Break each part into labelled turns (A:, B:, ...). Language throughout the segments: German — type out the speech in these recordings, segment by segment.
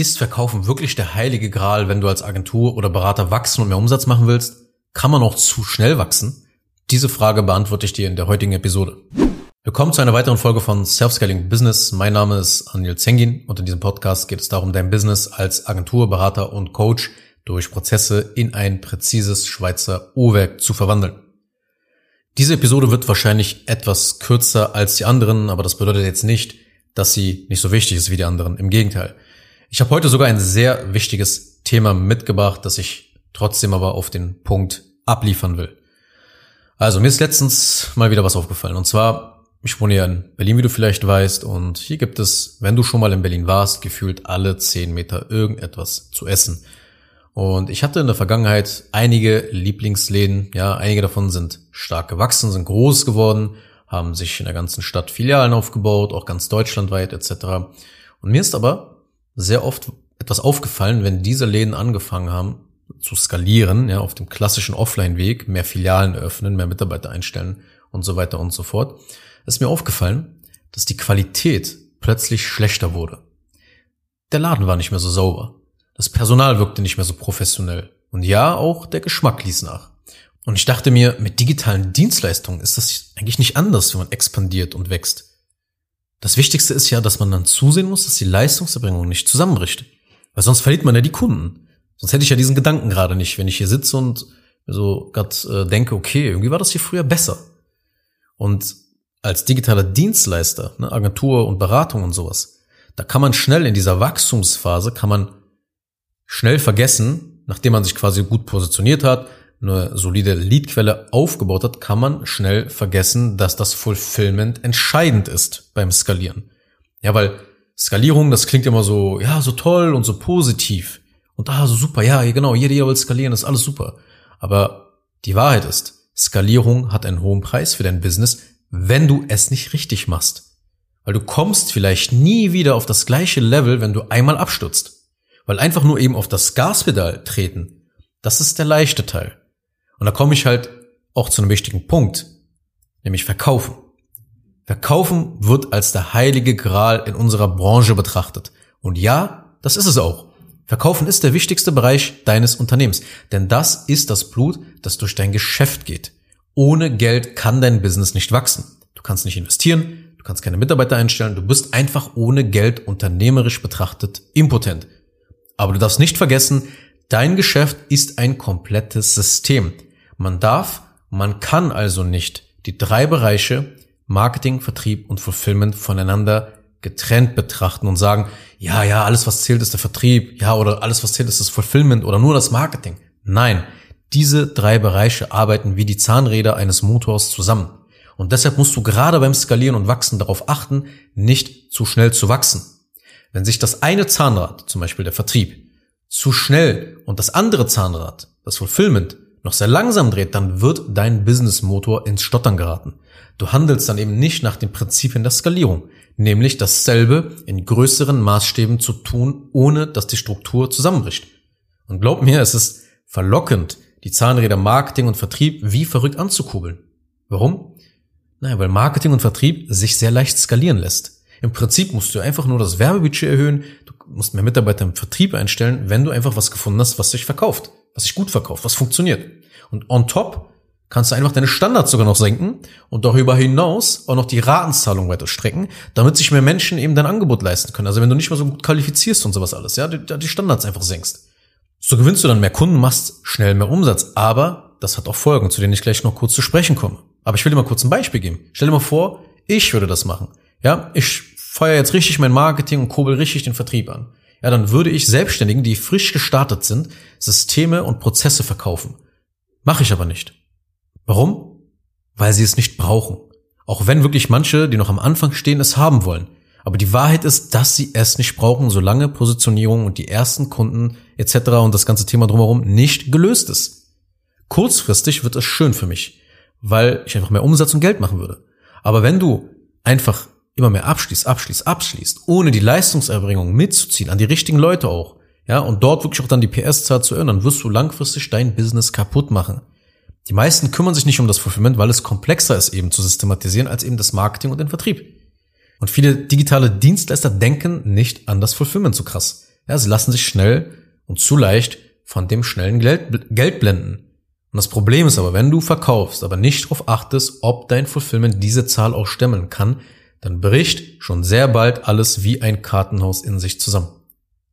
A: Ist Verkaufen wirklich der heilige Gral, wenn du als Agentur oder Berater wachsen und mehr Umsatz machen willst? Kann man auch zu schnell wachsen? Diese Frage beantworte ich dir in der heutigen Episode. Willkommen zu einer weiteren Folge von Self-Scaling Business. Mein Name ist Anil Zengin und in diesem Podcast geht es darum, dein Business als Agentur, Berater und Coach durch Prozesse in ein präzises Schweizer Uhrwerk zu verwandeln. Diese Episode wird wahrscheinlich etwas kürzer als die anderen, aber das bedeutet jetzt nicht, dass sie nicht so wichtig ist wie die anderen. Im Gegenteil. Ich habe heute sogar ein sehr wichtiges Thema mitgebracht, das ich trotzdem aber auf den Punkt abliefern will. Also mir ist letztens mal wieder was aufgefallen. Und zwar, ich wohne ja in Berlin, wie du vielleicht weißt, und hier gibt es, wenn du schon mal in Berlin warst, gefühlt alle zehn Meter irgendetwas zu essen. Und ich hatte in der Vergangenheit einige Lieblingsläden, ja, einige davon sind stark gewachsen, sind groß geworden, haben sich in der ganzen Stadt Filialen aufgebaut, auch ganz deutschlandweit etc. Und mir ist aber sehr oft etwas aufgefallen, wenn diese Läden angefangen haben zu skalieren, ja, auf dem klassischen Offline-Weg, mehr Filialen öffnen, mehr Mitarbeiter einstellen und so weiter und so fort, ist mir aufgefallen, dass die Qualität plötzlich schlechter wurde. Der Laden war nicht mehr so sauber. Das Personal wirkte nicht mehr so professionell. Und ja, auch der Geschmack ließ nach. Und ich dachte mir, mit digitalen Dienstleistungen ist das eigentlich nicht anders, wenn man expandiert und wächst. Das Wichtigste ist ja, dass man dann zusehen muss, dass die Leistungserbringung nicht zusammenbricht. Weil sonst verliert man ja die Kunden. Sonst hätte ich ja diesen Gedanken gerade nicht, wenn ich hier sitze und so gerade äh, denke, okay, irgendwie war das hier früher besser. Und als digitaler Dienstleister, ne, Agentur und Beratung und sowas, da kann man schnell in dieser Wachstumsphase, kann man schnell vergessen, nachdem man sich quasi gut positioniert hat, eine solide Leadquelle aufgebaut hat, kann man schnell vergessen, dass das Fulfillment entscheidend ist beim Skalieren. Ja, weil Skalierung, das klingt immer so, ja, so toll und so positiv. Und ah, so super, ja, genau, jeder will skalieren, ist alles super. Aber die Wahrheit ist, Skalierung hat einen hohen Preis für dein Business, wenn du es nicht richtig machst. Weil du kommst vielleicht nie wieder auf das gleiche Level, wenn du einmal abstürzt. Weil einfach nur eben auf das Gaspedal treten, das ist der leichte Teil. Und da komme ich halt auch zu einem wichtigen Punkt, nämlich Verkaufen. Verkaufen wird als der heilige Gral in unserer Branche betrachtet. Und ja, das ist es auch. Verkaufen ist der wichtigste Bereich deines Unternehmens, denn das ist das Blut, das durch dein Geschäft geht. Ohne Geld kann dein Business nicht wachsen. Du kannst nicht investieren, du kannst keine Mitarbeiter einstellen, du bist einfach ohne Geld unternehmerisch betrachtet impotent. Aber du darfst nicht vergessen, dein Geschäft ist ein komplettes System. Man darf, man kann also nicht die drei Bereiche Marketing, Vertrieb und Fulfillment voneinander getrennt betrachten und sagen, ja, ja, alles was zählt ist der Vertrieb, ja, oder alles was zählt ist das Fulfillment oder nur das Marketing. Nein, diese drei Bereiche arbeiten wie die Zahnräder eines Motors zusammen. Und deshalb musst du gerade beim Skalieren und Wachsen darauf achten, nicht zu schnell zu wachsen. Wenn sich das eine Zahnrad, zum Beispiel der Vertrieb, zu schnell und das andere Zahnrad, das Fulfillment, noch sehr langsam dreht, dann wird dein Businessmotor ins Stottern geraten. Du handelst dann eben nicht nach den Prinzipien der Skalierung, nämlich dasselbe in größeren Maßstäben zu tun, ohne dass die Struktur zusammenbricht. Und glaub mir, es ist verlockend, die Zahnräder Marketing und Vertrieb wie verrückt anzukurbeln. Warum? Naja, weil Marketing und Vertrieb sich sehr leicht skalieren lässt. Im Prinzip musst du einfach nur das Werbebudget erhöhen, du musst mehr Mitarbeiter im Vertrieb einstellen, wenn du einfach was gefunden hast, was sich verkauft was sich gut verkauft, was funktioniert. Und on top kannst du einfach deine Standards sogar noch senken und darüber hinaus auch noch die Ratenzahlung weiter strecken, damit sich mehr Menschen eben dein Angebot leisten können. Also wenn du nicht mal so gut qualifizierst und sowas alles, ja, die, die Standards einfach senkst. So gewinnst du dann mehr Kunden, machst schnell mehr Umsatz. Aber das hat auch Folgen, zu denen ich gleich noch kurz zu sprechen komme. Aber ich will dir mal kurz ein Beispiel geben. Stell dir mal vor, ich würde das machen. Ja, ich feuer jetzt richtig mein Marketing und kurbel richtig den Vertrieb an ja, dann würde ich Selbstständigen, die frisch gestartet sind, Systeme und Prozesse verkaufen. Mache ich aber nicht. Warum? Weil sie es nicht brauchen. Auch wenn wirklich manche, die noch am Anfang stehen, es haben wollen. Aber die Wahrheit ist, dass sie es nicht brauchen, solange Positionierung und die ersten Kunden etc. und das ganze Thema drumherum nicht gelöst ist. Kurzfristig wird es schön für mich, weil ich einfach mehr Umsatz und Geld machen würde. Aber wenn du einfach immer mehr abschließt, abschließt, abschließt, ohne die Leistungserbringung mitzuziehen, an die richtigen Leute auch, ja, und dort wirklich auch dann die PS-Zahl zu ändern, wirst du langfristig dein Business kaputt machen. Die meisten kümmern sich nicht um das Fulfillment, weil es komplexer ist eben zu systematisieren als eben das Marketing und den Vertrieb. Und viele digitale Dienstleister denken nicht an das Fulfillment so krass. Ja, sie lassen sich schnell und zu leicht von dem schnellen Geld, Geld blenden. Und das Problem ist aber, wenn du verkaufst, aber nicht darauf achtest, ob dein Fulfillment diese Zahl auch stemmen kann, dann bricht schon sehr bald alles wie ein Kartenhaus in sich zusammen.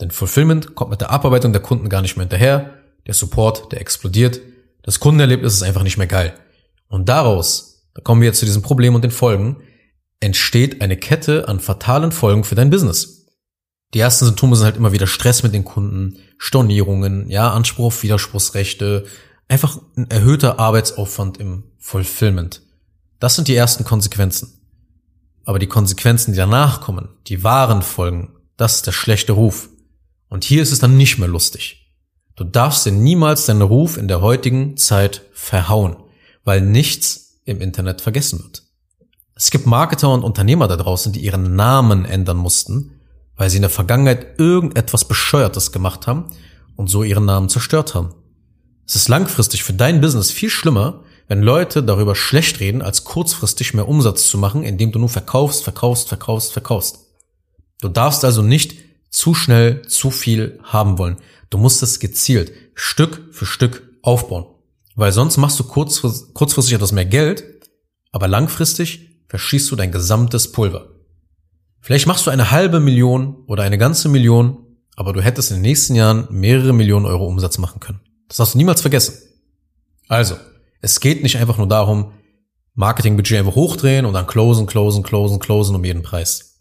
A: Denn Fulfillment kommt mit der Abarbeitung der Kunden gar nicht mehr hinterher, der Support, der explodiert, das Kundenerlebnis ist einfach nicht mehr geil. Und daraus, da kommen wir jetzt zu diesem Problem und den Folgen, entsteht eine Kette an fatalen Folgen für dein Business. Die ersten Symptome sind halt immer wieder Stress mit den Kunden, Stornierungen, ja, Anspruch auf Widerspruchsrechte, einfach ein erhöhter Arbeitsaufwand im Fulfillment. Das sind die ersten Konsequenzen. Aber die Konsequenzen, die danach kommen, die wahren Folgen, das ist der schlechte Ruf. Und hier ist es dann nicht mehr lustig. Du darfst dir niemals deinen Ruf in der heutigen Zeit verhauen, weil nichts im Internet vergessen wird. Es gibt Marketer und Unternehmer da draußen, die ihren Namen ändern mussten, weil sie in der Vergangenheit irgendetwas Bescheuertes gemacht haben und so ihren Namen zerstört haben. Es ist langfristig für dein Business viel schlimmer, wenn Leute darüber schlecht reden, als kurzfristig mehr Umsatz zu machen, indem du nur verkaufst, verkaufst, verkaufst, verkaufst. Du darfst also nicht zu schnell zu viel haben wollen. Du musst es gezielt Stück für Stück aufbauen. Weil sonst machst du kurzfristig etwas mehr Geld, aber langfristig verschießt du dein gesamtes Pulver. Vielleicht machst du eine halbe Million oder eine ganze Million, aber du hättest in den nächsten Jahren mehrere Millionen Euro Umsatz machen können. Das hast du niemals vergessen. Also, es geht nicht einfach nur darum, Marketingbudget einfach hochdrehen und dann closen, closen, closen, closen um jeden Preis.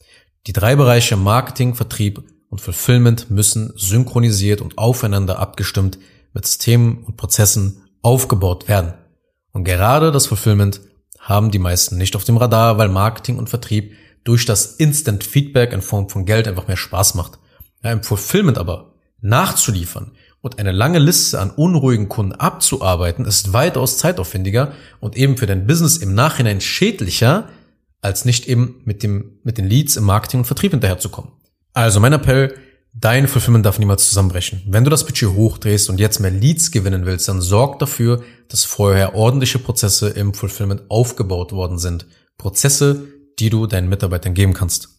A: Die drei Bereiche Marketing, Vertrieb und Fulfillment müssen synchronisiert und aufeinander abgestimmt mit Systemen und Prozessen aufgebaut werden. Und gerade das Fulfillment haben die meisten nicht auf dem Radar, weil Marketing und Vertrieb durch das Instant Feedback in Form von Geld einfach mehr Spaß macht. Ja, Im Fulfillment aber nachzuliefern und eine lange Liste an unruhigen Kunden abzuarbeiten, ist weitaus zeitaufwendiger und eben für dein Business im Nachhinein schädlicher, als nicht eben mit dem, mit den Leads im Marketing und Vertrieb hinterherzukommen. Also mein Appell, dein Fulfillment darf niemals zusammenbrechen. Wenn du das Budget hochdrehst und jetzt mehr Leads gewinnen willst, dann sorg dafür, dass vorher ordentliche Prozesse im Fulfillment aufgebaut worden sind. Prozesse, die du deinen Mitarbeitern geben kannst.